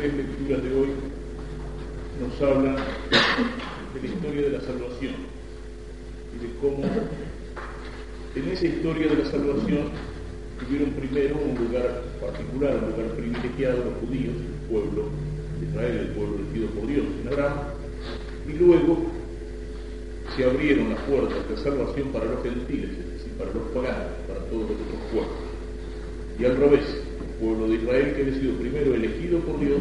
tres lecturas de hoy nos hablan de la historia de la salvación y de cómo en esa historia de la salvación tuvieron primero un lugar particular, un lugar privilegiado los judíos, el pueblo de Israel, el pueblo elegido por Dios en Abraham, y luego se abrieron las puertas de salvación para los gentiles, es decir, para los paganos, para todos los otros pueblos. Y al revés, pueblo de Israel, que había sido primero elegido por Dios,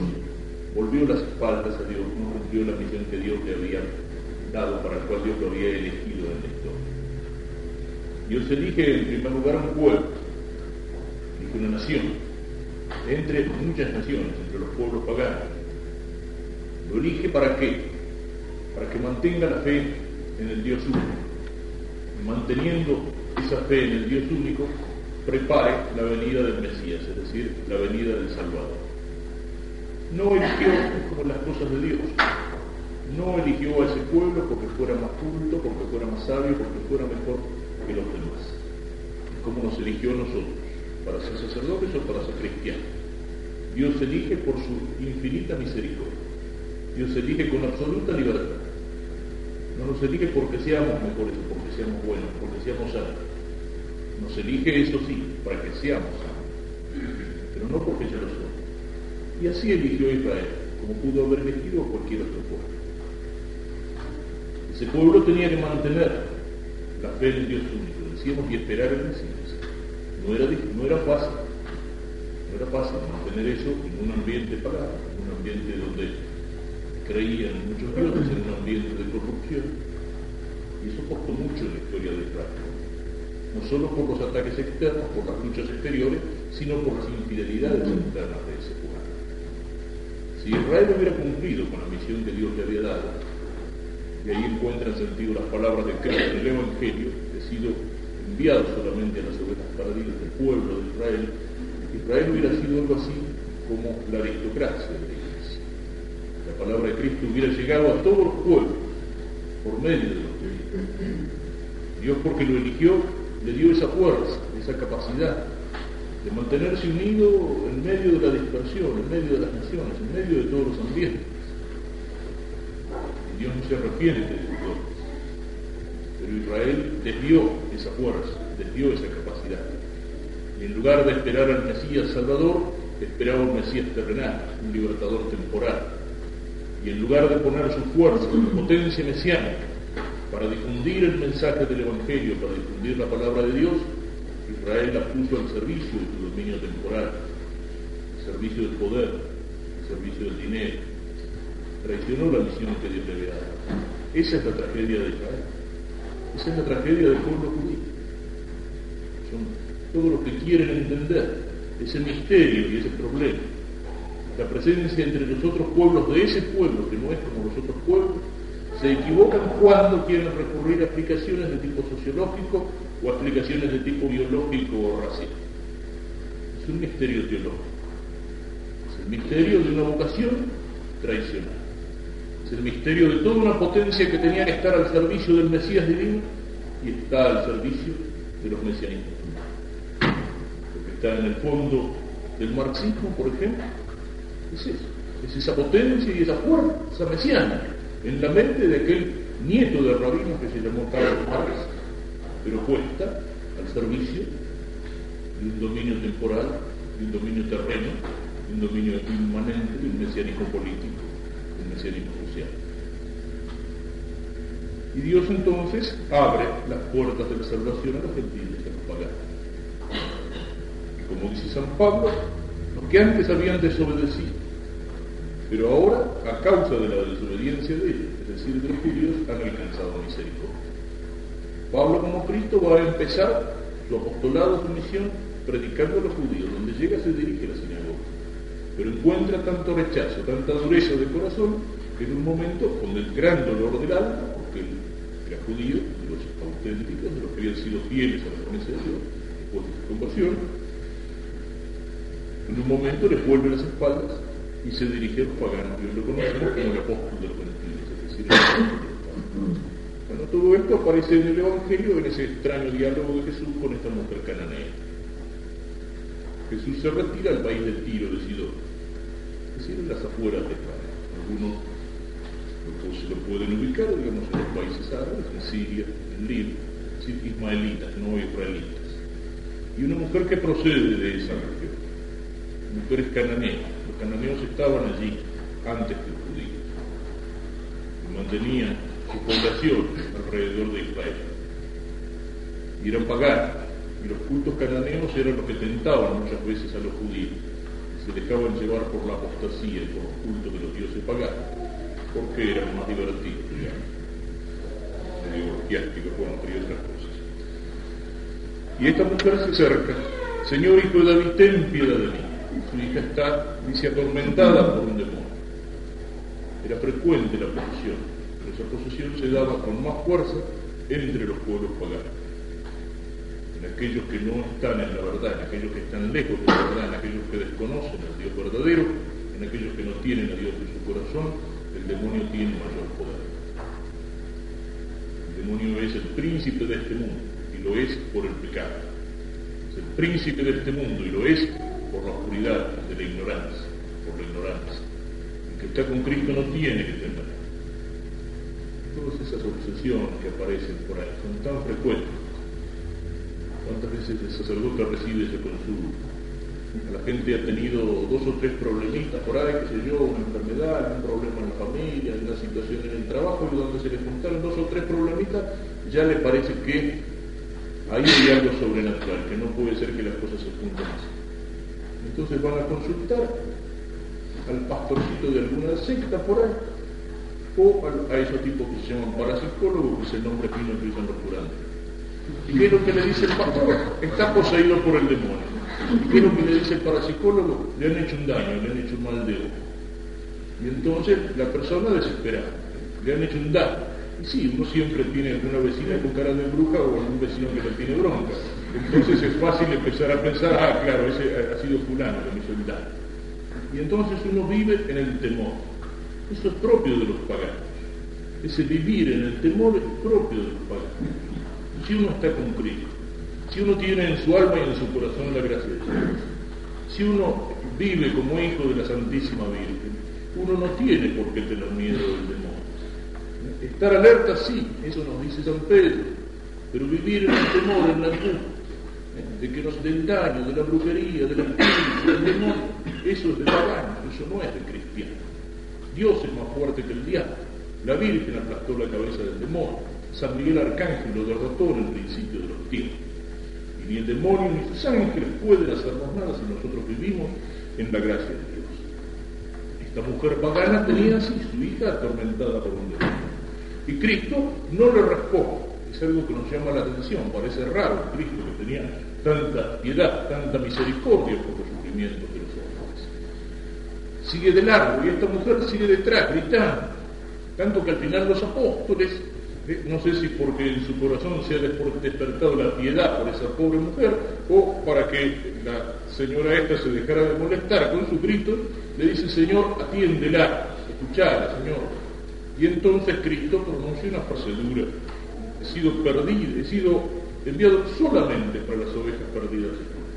volvió las espaldas a Dios, no cumplió la misión que Dios le había dado, para el cual Dios lo había elegido en la historia. Dios elige en primer lugar un pueblo, elige una nación, entre muchas naciones, entre los pueblos paganos. Lo elige para qué? Para que mantenga la fe en el Dios único. Manteniendo esa fe en el Dios único, prepare la venida del Mesías, es decir, la venida del Salvador. No eligió como las cosas de Dios. No eligió a ese pueblo porque fuera más culto, porque fuera más sabio, porque fuera mejor que los demás. Como nos eligió a nosotros, para ser sacerdotes o para ser cristianos. Dios elige por su infinita misericordia. Dios elige con absoluta libertad. No nos elige porque seamos mejores, porque seamos buenos, porque seamos santos. Nos elige, eso sí, para que seamos santos, pero no porque ya lo somos. Y así eligió Israel, como pudo haber elegido cualquier otro pueblo. Ese pueblo tenía que mantener la fe en Dios único, decíamos, y esperar el Mesías. No era, no era fácil, no era fácil mantener eso en un ambiente pagano, en un ambiente donde creían muchos dioses, en un ambiente de corrupción. Y eso costó mucho en la historia de Israel. No solo por los ataques externos, por las luchas exteriores, sino por las infidelidades internas de ese pueblo. Si Israel hubiera cumplido con la misión que Dios le había dado, y ahí encuentran sentido las palabras de Cristo en el Evangelio, he sido enviado solamente a las ovejas perdidas del pueblo de Israel, Israel hubiera sido algo así como la aristocracia de la iglesia. La palabra de Cristo hubiera llegado a todos los pueblos por medio de los que Dios porque lo eligió, le dio esa fuerza, esa capacidad de mantenerse unido en medio de la dispersión, en medio de las naciones, en medio de todos los ambientes. Y Dios no se arrepiente de sus dones. Pero Israel les dio esa fuerza, les dio esa capacidad. Y en lugar de esperar al Mesías Salvador, esperaba un Mesías terrenal, un libertador temporal. Y en lugar de poner su fuerza, su potencia mesiánica, para difundir el mensaje del Evangelio, para difundir la palabra de Dios, Israel la puso al servicio de su dominio temporal, al servicio del poder, al servicio del dinero. Traicionó la misión que Dios le había dado. Esa es la tragedia de Israel. Esa es la tragedia del pueblo judío. Son todos los que quieren entender ese misterio y ese problema. La presencia entre los otros pueblos de ese pueblo, que no es como los otros pueblos, se equivocan cuando quieren recurrir a explicaciones de tipo sociológico o a explicaciones de tipo biológico o racial. Es un misterio teológico. Es el misterio de una vocación traicionada. Es el misterio de toda una potencia que tenía que estar al servicio del Mesías divino y está al servicio de los mesianistas. Lo que está en el fondo del marxismo, por ejemplo, es eso. Es esa potencia y esa fuerza mesiánica en la mente de aquel nieto de rabino que se llamó Carlos Marx, pero puesta al servicio de un dominio temporal, de un dominio terreno, de un dominio inmanente, de un mesianismo político, de un mesianismo social. Y Dios entonces abre las puertas de la salvación a los gentiles, a los paganos. Como dice San Pablo, los que antes habían desobedecido, pero ahora, a causa de la desobediencia de ellos, es decir, de los judíos, han alcanzado misericordia. Pablo como Cristo va a empezar su apostolado, su misión, predicando a los judíos. Donde llega se dirige a la sinagoga. Pero encuentra tanto rechazo, tanta dureza de corazón, que en un momento, con el gran dolor del alma, porque él era judío, de los auténticos, de los que habían sido fieles a la promesa de Dios, después de su conversión, en un momento les vuelve las espaldas y se dirige a los paganos. Y lo conocemos como el apóstol de los gentiles, es decir, el apóstol de los Bueno, todo esto aparece en el Evangelio, en ese extraño diálogo de Jesús con esta mujer cananea. Jesús se retira al país del Tiro de Sidón. es decir, en las afueras de Israel. Algunos lo, lo pueden ubicar, digamos, en los países árabes, en Siria, en Líbano, es decir, ismaelitas, no israelitas. Y una mujer que procede de esa región, mujeres cananeas. Los cananeos estaban allí antes que los judíos y mantenían su población alrededor de Israel. Y eran paganos. Y los cultos cananeos eran los que tentaban muchas veces a los judíos. Se dejaban llevar por la apostasía y por los cultos de los dioses paganos, porque eran más divertidos, digamos, medio orgiásticos, bueno, y otras cosas. Y esta mujer se acerca, Señor hijo de David, ten piedad de mí. Su hija está, dice, atormentada por un demonio. Era frecuente la posesión, pero esa posesión se daba con más fuerza entre los pueblos paganos en aquellos que no están en la verdad, en aquellos que están lejos de la verdad, en aquellos que desconocen al Dios verdadero, en aquellos que no tienen a Dios en su corazón, el demonio tiene mayor poder. El demonio es el príncipe de este mundo y lo es por el pecado. Es el príncipe de este mundo y lo es por la oscuridad de la ignorancia, por la ignorancia. El que está con Cristo no tiene que temer. Todas esas obsesiones que aparecen por ahí son tan frecuentes ¿Cuántas veces el sacerdote recibe ese consulta? La gente ha tenido dos o tres problemitas por ahí, qué sé yo, una enfermedad, un problema en la familia, una situación en el trabajo, y donde se le juntaron dos o tres problemitas, ya le parece que ahí hay algo sobrenatural, que no puede ser que las cosas se junten así. Entonces van a consultar al pastorcito de alguna secta por ahí, o a, esos tipos que se llaman parapsicólogos, que es el nombre fino que usan los curantes. ¿Y qué es lo que le dice el pastor? Está poseído por el demonio. ¿Y qué es lo que le dice el parapsicólogo? Le han hecho un daño, le han hecho un mal de ojo. Y entonces la persona desesperada, le han hecho un daño. Sí, uno siempre tiene alguna vecina con cara de bruja o algún vecino que le tiene bronca. Entonces es fácil empezar a pensar, ah, claro, ese ha sido fulano que me hizo. Y entonces uno vive en el temor. Eso es propio de los paganos. Ese vivir en el temor es propio de los paganos si uno está con Cristo, si uno tiene en su alma y en su corazón la gracia de Dios, si uno vive como hijo de la Santísima Virgen, uno no tiene por qué tener miedo del demonio. Estar alerta sí, eso nos dice San Pedro, pero vivir en el temor, en la culpa, de que nos den daño, de la brujería, del espíritu, del demonio, eso es de pagano, eso no es de cristiano. Dios es más fuerte que el diablo. La Virgen aplastó la cabeza del demonio. San Miguel Arcángel lo derrotó en el principio de los tiempos. Y ni el demonio ni sus ángeles pueden hacernos nada si nosotros vivimos en la gracia de Dios. Esta mujer pagana tenía así su hija atormentada por un demonio. Y Cristo no le responde. Es algo que nos llama la atención. Parece raro Cristo que tenía tanta piedad, tanta misericordia por los sufrimientos de los hombres. Sigue de largo y esta mujer sigue detrás, gritando. Tanto que al final los apóstoles no sé si porque en su corazón se ha despertado la piedad por esa pobre mujer, o para que la señora esta se dejara de molestar con su grito, le dice, Señor, atiéndela, escuchala, Señor. Y entonces Cristo pronuncia una procedura. He sido perdido, he sido enviado solamente para las ovejas perdidas.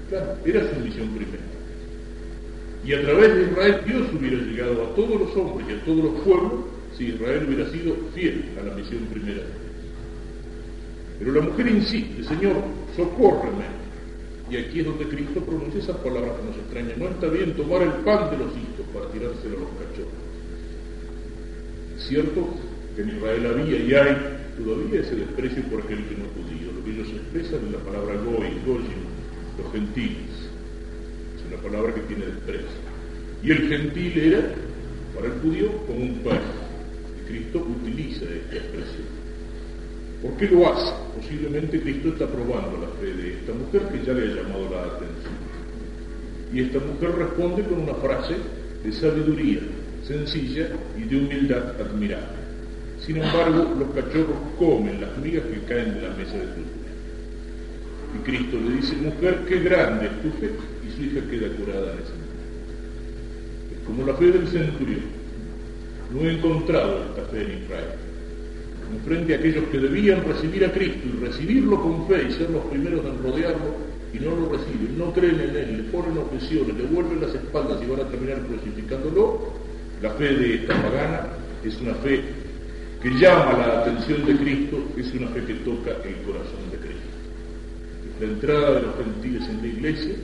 Claro, era su misión primera. Y a través de Israel Dios hubiera llegado a todos los hombres y a todos los pueblos si Israel hubiera sido fiel a la misión primera. Pero la mujer insiste, Señor, socórreme. Y aquí es donde Cristo pronuncia esas palabras que nos extrañan. No está bien tomar el pan de los hijos para tirárselo a los cachorros. Cierto que en Israel había y hay todavía ese desprecio por aquel que no judío. Lo que ellos expresan es la palabra goy, goyim, los gentiles. Es una palabra que tiene desprecio. Y el gentil era, para el judío, como un perro. Cristo utiliza esta expresión. ¿Por qué lo hace? Posiblemente Cristo está probando la fe de esta mujer que ya le ha llamado la atención. Y esta mujer responde con una frase de sabiduría sencilla y de humildad admirable. Sin embargo, los cachorros comen las migas que caen de la mesa de tu Y Cristo le dice, mujer, qué grande es tu fe, y su hija queda curada en ese momento. Es como la fe del centurión no he encontrado esta fe en Israel. En frente a aquellos que debían recibir a Cristo y recibirlo con fe y ser los primeros en rodearlo, y no lo reciben, no creen en él, le ponen objeciones, le vuelven las espaldas y van a terminar crucificándolo, la fe de esta pagana es una fe que llama la atención de Cristo, es una fe que toca el corazón de Cristo. La entrada de los gentiles en la iglesia,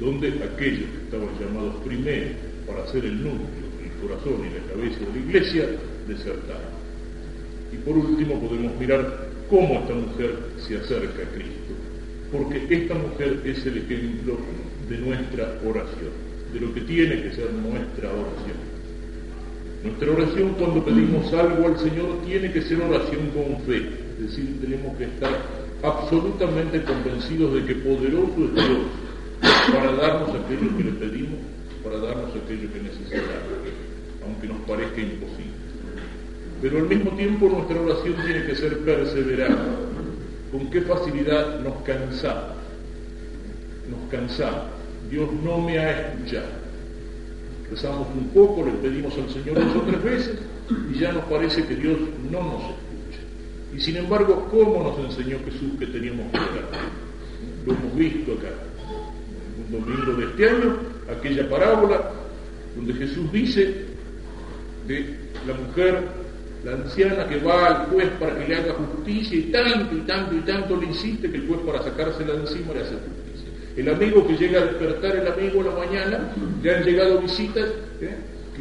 donde aquellos que estaban llamados primero para ser el núcleo, el corazón y la cabeza de la iglesia, desertaron. Y por último podemos mirar cómo esta mujer se acerca a Cristo, porque esta mujer es el ejemplo de nuestra oración, de lo que tiene que ser nuestra oración. Nuestra oración cuando pedimos algo al Señor tiene que ser oración con fe, es decir, tenemos que estar absolutamente convencidos de que poderoso es Dios para darnos aquello que le pedimos, para darnos aquello que necesitamos, aunque nos parezca imposible. Pero al mismo tiempo nuestra oración tiene que ser perseverante. Con qué facilidad nos cansamos. Nos cansamos. Dios no me ha escuchado rezamos un poco, le pedimos al Señor dos o tres veces y ya nos parece que Dios no nos escucha. Y sin embargo, ¿cómo nos enseñó Jesús que teníamos que orar? Lo hemos visto acá, un domingo de este año, aquella parábola donde Jesús dice de la mujer, la anciana que va al juez para que le haga justicia y tanto y tanto y tanto le insiste que el juez para sacársela de encima le hace justicia. El amigo que llega a despertar el amigo a la mañana, le han llegado visitas, ¿eh?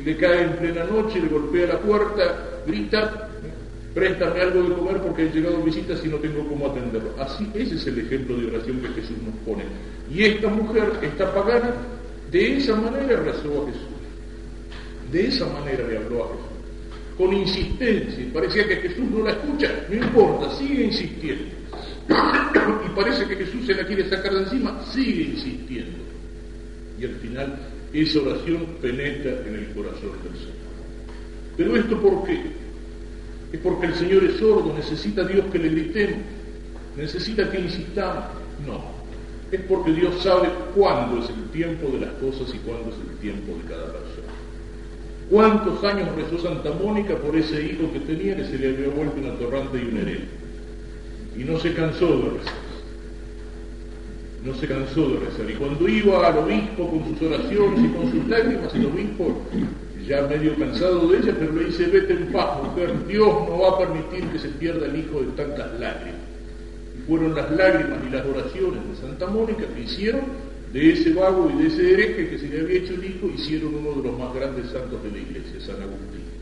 le cae en plena noche, le golpea la puerta, grita, ¿eh? préstame algo de comer porque han llegado visitas y no tengo cómo atenderlo. Así, ese es el ejemplo de oración que Jesús nos pone. Y esta mujer, esta pagana, de esa manera rezó a Jesús. De esa manera le habló a Jesús. Con insistencia. Parecía que Jesús no la escucha. No importa, sigue insistiendo y parece que Jesús se la quiere sacar de encima, sigue insistiendo. Y al final esa oración penetra en el corazón del Señor. Pero esto por qué? Es porque el Señor es sordo, necesita Dios que le gritemos, necesita que insistamos. No, es porque Dios sabe cuándo es el tiempo de las cosas y cuándo es el tiempo de cada persona. ¿Cuántos años rezó Santa Mónica por ese hijo que tenía que se le había vuelto una torrante y un hereje? Y no se cansó de rezar. No se cansó de rezar. Y cuando iba al obispo con sus oraciones y con sus lágrimas, el obispo, ya medio cansado de ella, pero le dice, vete en paz, mujer, Dios no va a permitir que se pierda el hijo de tantas lágrimas. Y fueron las lágrimas y las oraciones de Santa Mónica que hicieron de ese vago y de ese hereje que se le había hecho el hijo, hicieron uno de los más grandes santos de la iglesia, San Agustín.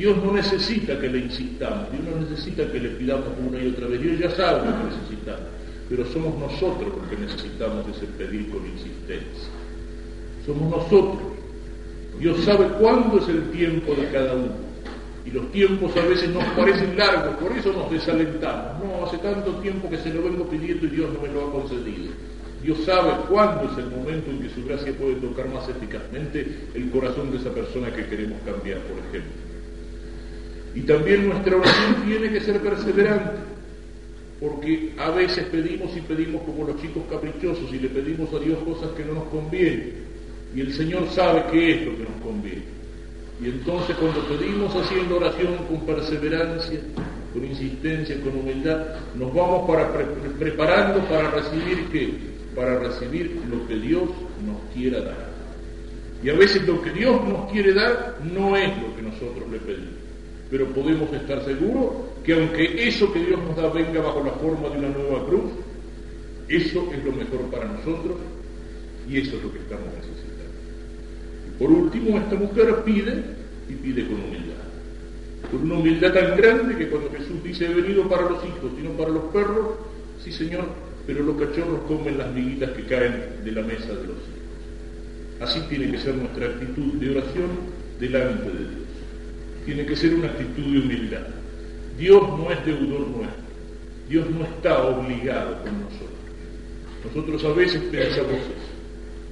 Dios no necesita que le insistamos, Dios no necesita que le pidamos una y otra vez, Dios ya sabe lo que necesitamos, pero somos nosotros los que necesitamos ese pedir con insistencia. Somos nosotros. Dios sabe cuándo es el tiempo de cada uno. Y los tiempos a veces nos parecen largos, por eso nos desalentamos. No, hace tanto tiempo que se lo vengo pidiendo y Dios no me lo ha concedido. Dios sabe cuándo es el momento en que su gracia puede tocar más eficazmente el corazón de esa persona que queremos cambiar, por ejemplo. Y también nuestra oración tiene que ser perseverante, porque a veces pedimos y pedimos como los chicos caprichosos y le pedimos a Dios cosas que no nos convienen. Y el Señor sabe qué es lo que nos conviene. Y entonces cuando pedimos haciendo oración con perseverancia, con insistencia, con humildad, nos vamos para preparando para recibir qué? Para recibir lo que Dios nos quiera dar. Y a veces lo que Dios nos quiere dar no es lo que nosotros le pedimos pero podemos estar seguros que aunque eso que Dios nos da venga bajo la forma de una nueva cruz, eso es lo mejor para nosotros y eso es lo que estamos necesitando. Y por último, esta mujer pide y pide con humildad. Con una humildad tan grande que cuando Jesús dice he venido para los hijos y no para los perros, sí Señor, pero los cachorros comen las miguitas que caen de la mesa de los hijos. Así tiene que ser nuestra actitud de oración delante de Dios tiene que ser una actitud de humildad. Dios no es deudor nuestro. Dios no está obligado con nosotros. Nosotros a veces pensamos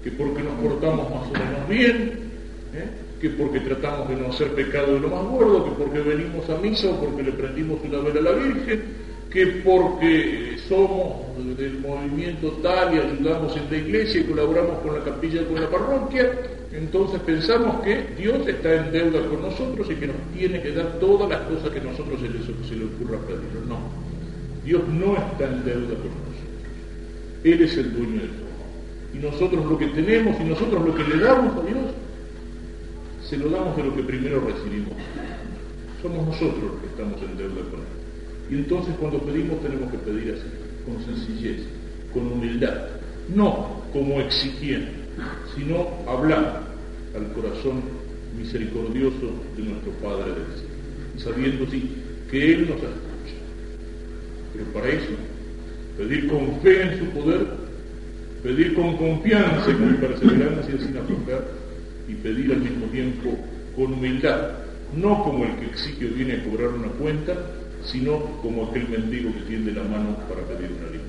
que porque nos portamos más o menos bien, ¿eh? que porque tratamos de no hacer pecado de lo más gordo, que porque venimos a misa o porque le prendimos una vela a la Virgen, que porque somos del movimiento tal y ayudamos en la iglesia y colaboramos con la capilla, con la parroquia, entonces pensamos que Dios está en deuda con nosotros y que nos tiene que dar todas las cosas que nosotros se le, se le ocurra pedir. No, Dios no está en deuda con nosotros. Él es el dueño de todo. Y nosotros lo que tenemos y nosotros lo que le damos a Dios, se lo damos de lo que primero recibimos. Somos nosotros los que estamos en deuda con Él. Y entonces cuando pedimos tenemos que pedir así, con sencillez, con humildad, no como exigiendo, sino hablar al corazón misericordioso de nuestro Padre del cielo, sabiendo sí que Él nos escucha. Pero para eso, pedir con fe en su poder, pedir con confianza y con perseverancia sin aflojar, y pedir al mismo tiempo con humildad, no como el que exige o viene a cobrar una cuenta, sino como aquel mendigo que tiende la mano para pedir una limosna.